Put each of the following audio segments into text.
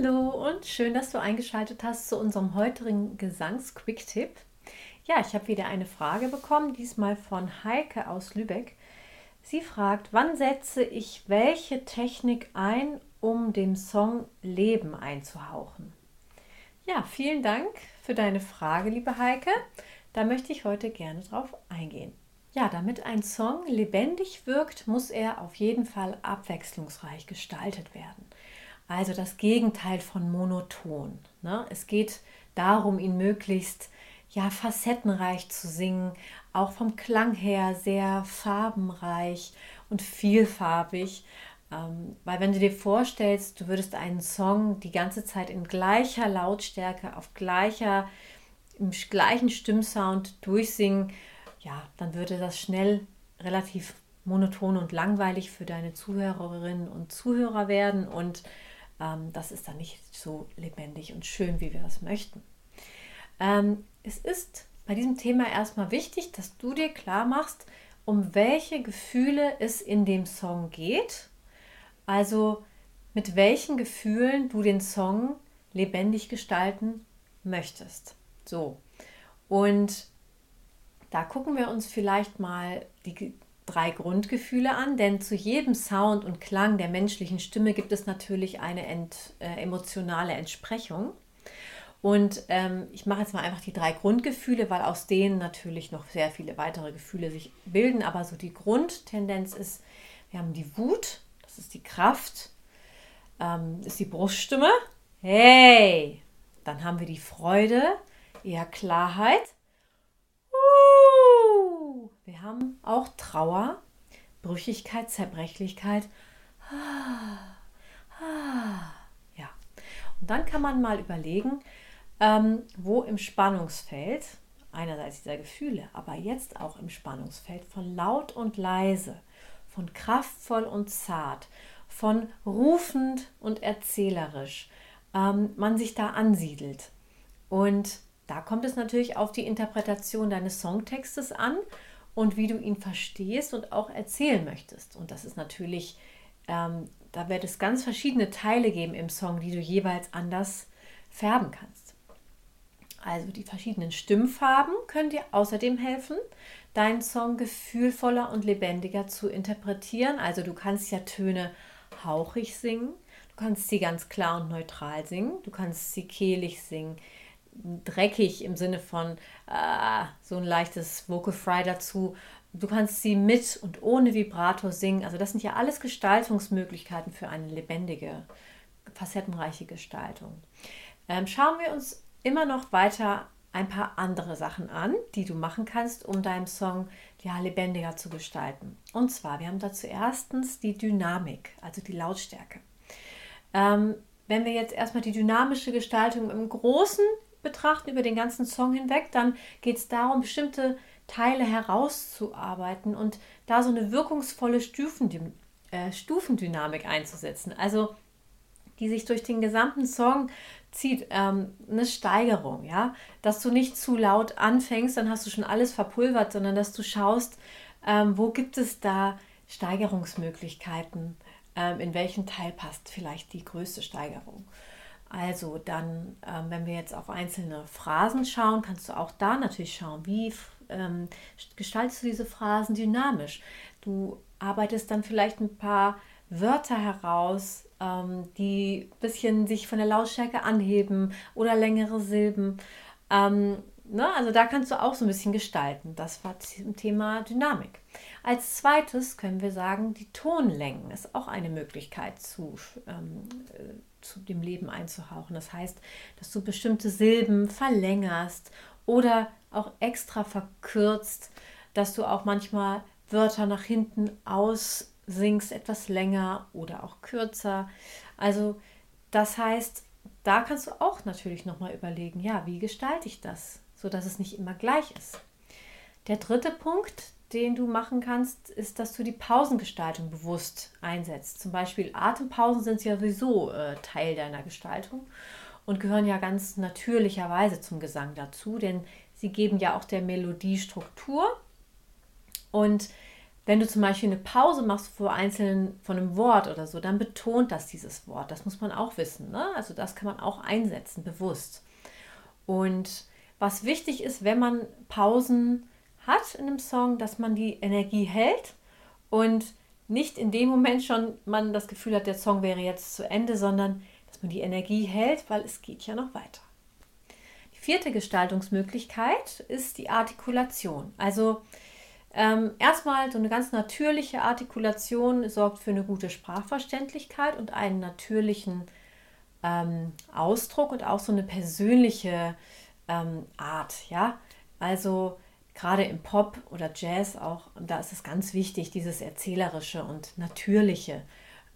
Hallo und schön, dass du eingeschaltet hast zu unserem heutigen Gesangs-Quick-Tipp. Ja, ich habe wieder eine Frage bekommen, diesmal von Heike aus Lübeck. Sie fragt, wann setze ich welche Technik ein, um dem Song Leben einzuhauchen? Ja, vielen Dank für deine Frage, liebe Heike. Da möchte ich heute gerne drauf eingehen. Ja, damit ein Song lebendig wirkt, muss er auf jeden Fall abwechslungsreich gestaltet werden. Also das Gegenteil von monoton. Ne? Es geht darum, ihn möglichst ja, facettenreich zu singen, auch vom Klang her sehr farbenreich und vielfarbig. Ähm, weil wenn du dir vorstellst, du würdest einen Song die ganze Zeit in gleicher Lautstärke, auf gleicher, im gleichen Stimmsound durchsingen, ja, dann würde das schnell relativ monoton und langweilig für deine Zuhörerinnen und Zuhörer werden und ähm, das ist dann nicht so lebendig und schön, wie wir das möchten. Ähm, es ist bei diesem Thema erstmal wichtig, dass du dir klar machst, um welche Gefühle es in dem Song geht. Also mit welchen Gefühlen du den Song lebendig gestalten möchtest. So. Und da gucken wir uns vielleicht mal die drei Grundgefühle an, denn zu jedem Sound und Klang der menschlichen Stimme gibt es natürlich eine ent, äh, emotionale Entsprechung. Und ähm, ich mache jetzt mal einfach die drei Grundgefühle, weil aus denen natürlich noch sehr viele weitere Gefühle sich bilden. Aber so die Grundtendenz ist, wir haben die Wut, das ist die Kraft, ähm, ist die Bruststimme. Hey! Dann haben wir die Freude, eher Klarheit. Wir haben auch Trauer, Brüchigkeit, Zerbrechlichkeit. Ja. Und dann kann man mal überlegen, ähm, wo im Spannungsfeld, einerseits dieser Gefühle, aber jetzt auch im Spannungsfeld von laut und leise, von kraftvoll und zart, von rufend und erzählerisch, ähm, man sich da ansiedelt. Und da kommt es natürlich auf die Interpretation deines Songtextes an und wie du ihn verstehst und auch erzählen möchtest. Und das ist natürlich, ähm, da wird es ganz verschiedene Teile geben im Song, die du jeweils anders färben kannst. Also die verschiedenen Stimmfarben können dir außerdem helfen, deinen Song gefühlvoller und lebendiger zu interpretieren. Also du kannst ja Töne hauchig singen, du kannst sie ganz klar und neutral singen, du kannst sie kehlig singen, dreckig im Sinne von äh, so ein leichtes Vocal Fry dazu. Du kannst sie mit und ohne Vibrato singen. Also das sind ja alles Gestaltungsmöglichkeiten für eine lebendige, facettenreiche Gestaltung. Ähm, schauen wir uns immer noch weiter ein paar andere Sachen an, die du machen kannst, um deinen Song ja, lebendiger zu gestalten. Und zwar, wir haben dazu erstens die Dynamik, also die Lautstärke. Ähm, wenn wir jetzt erstmal die dynamische Gestaltung im Großen betrachten über den ganzen Song hinweg, dann geht es darum, bestimmte Teile herauszuarbeiten und da so eine wirkungsvolle Stufendym äh, Stufendynamik einzusetzen. Also die sich durch den gesamten Song zieht, ähm, eine Steigerung, ja, dass du nicht zu laut anfängst, dann hast du schon alles verpulvert, sondern dass du schaust, ähm, wo gibt es da Steigerungsmöglichkeiten, ähm, in welchem Teil passt vielleicht die größte Steigerung. Also dann, ähm, wenn wir jetzt auf einzelne Phrasen schauen, kannst du auch da natürlich schauen, wie ähm, gestaltest du diese Phrasen dynamisch. Du arbeitest dann vielleicht ein paar Wörter heraus, ähm, die ein bisschen sich von der Lautstärke anheben oder längere Silben. Ähm, ne? Also da kannst du auch so ein bisschen gestalten. Das war zum Thema Dynamik. Als zweites können wir sagen, die Tonlängen ist auch eine Möglichkeit zu ähm, zu dem Leben einzuhauchen. Das heißt, dass du bestimmte Silben verlängerst oder auch extra verkürzt, dass du auch manchmal Wörter nach hinten aussingst, etwas länger oder auch kürzer. Also das heißt, da kannst du auch natürlich nochmal überlegen, ja, wie gestalte ich das, sodass es nicht immer gleich ist. Der dritte Punkt, den du machen kannst, ist, dass du die Pausengestaltung bewusst einsetzt. Zum Beispiel Atempausen sind ja sowieso äh, Teil deiner Gestaltung und gehören ja ganz natürlicherweise zum Gesang dazu, denn sie geben ja auch der Melodie Struktur. Und wenn du zum Beispiel eine Pause machst vor einzelnen von einem Wort oder so, dann betont das dieses Wort. Das muss man auch wissen. Ne? Also das kann man auch einsetzen, bewusst. Und was wichtig ist, wenn man Pausen hat in einem Song, dass man die Energie hält und nicht in dem Moment schon man das Gefühl hat, der Song wäre jetzt zu Ende, sondern dass man die Energie hält, weil es geht ja noch weiter. Die vierte Gestaltungsmöglichkeit ist die Artikulation. Also ähm, erstmal so eine ganz natürliche Artikulation sorgt für eine gute Sprachverständlichkeit und einen natürlichen ähm, Ausdruck und auch so eine persönliche ähm, Art. Ja, also gerade im Pop oder Jazz auch, da ist es ganz wichtig, dieses erzählerische und natürliche,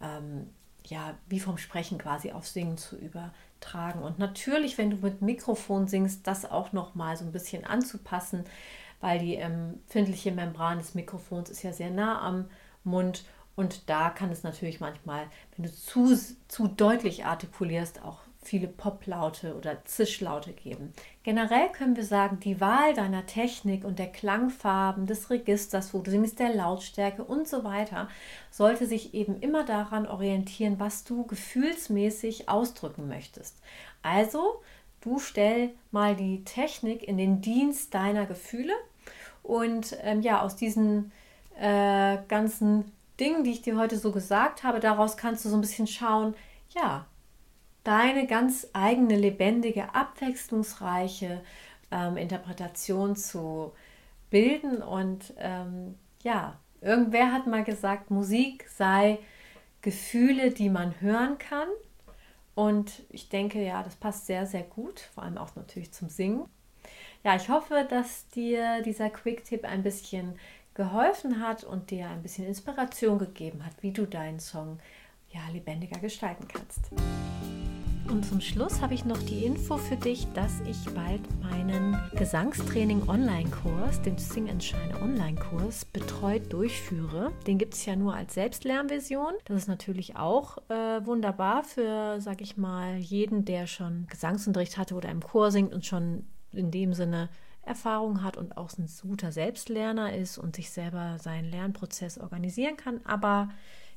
ähm, ja, wie vom Sprechen quasi auf Singen zu übertragen. Und natürlich, wenn du mit Mikrofon singst, das auch noch mal so ein bisschen anzupassen, weil die empfindliche Membran des Mikrofons ist ja sehr nah am Mund und da kann es natürlich manchmal, wenn du zu, zu deutlich artikulierst, auch viele Poplaute oder Zischlaute geben. Generell können wir sagen, die Wahl deiner Technik und der Klangfarben, des Registers, wo du singst, der Lautstärke und so weiter, sollte sich eben immer daran orientieren, was du gefühlsmäßig ausdrücken möchtest. Also, du stell mal die Technik in den Dienst deiner Gefühle und ähm, ja, aus diesen äh, ganzen Dingen, die ich dir heute so gesagt habe, daraus kannst du so ein bisschen schauen, ja, deine ganz eigene, lebendige, abwechslungsreiche ähm, Interpretation zu bilden. Und ähm, ja, irgendwer hat mal gesagt, Musik sei Gefühle, die man hören kann. Und ich denke, ja, das passt sehr, sehr gut, vor allem auch natürlich zum Singen. Ja, ich hoffe, dass dir dieser Quick-Tipp ein bisschen geholfen hat und dir ein bisschen Inspiration gegeben hat, wie du deinen Song ja lebendiger gestalten kannst. Und zum Schluss habe ich noch die Info für dich, dass ich bald meinen Gesangstraining Online-Kurs, den Sing and Shine Online-Kurs, betreut durchführe. Den gibt es ja nur als Selbstlernversion. Das ist natürlich auch äh, wunderbar für, sag ich mal, jeden, der schon Gesangsunterricht hatte oder im Chor singt und schon in dem Sinne Erfahrung hat und auch ein guter Selbstlerner ist und sich selber seinen Lernprozess organisieren kann. Aber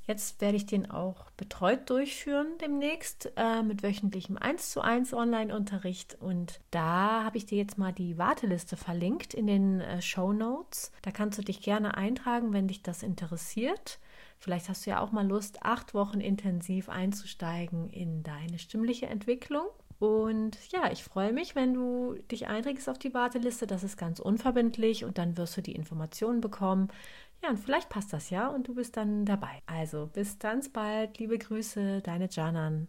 jetzt werde ich den auch betreut durchführen demnächst äh, mit wöchentlichem 1 zu 1 Online-Unterricht. Und da habe ich dir jetzt mal die Warteliste verlinkt in den äh, Show Notes. Da kannst du dich gerne eintragen, wenn dich das interessiert. Vielleicht hast du ja auch mal Lust, acht Wochen intensiv einzusteigen in deine stimmliche Entwicklung. Und ja, ich freue mich, wenn du dich einträgst auf die Warteliste. Das ist ganz unverbindlich und dann wirst du die Informationen bekommen. Ja, und vielleicht passt das ja und du bist dann dabei. Also bis ganz bald. Liebe Grüße, deine Janan.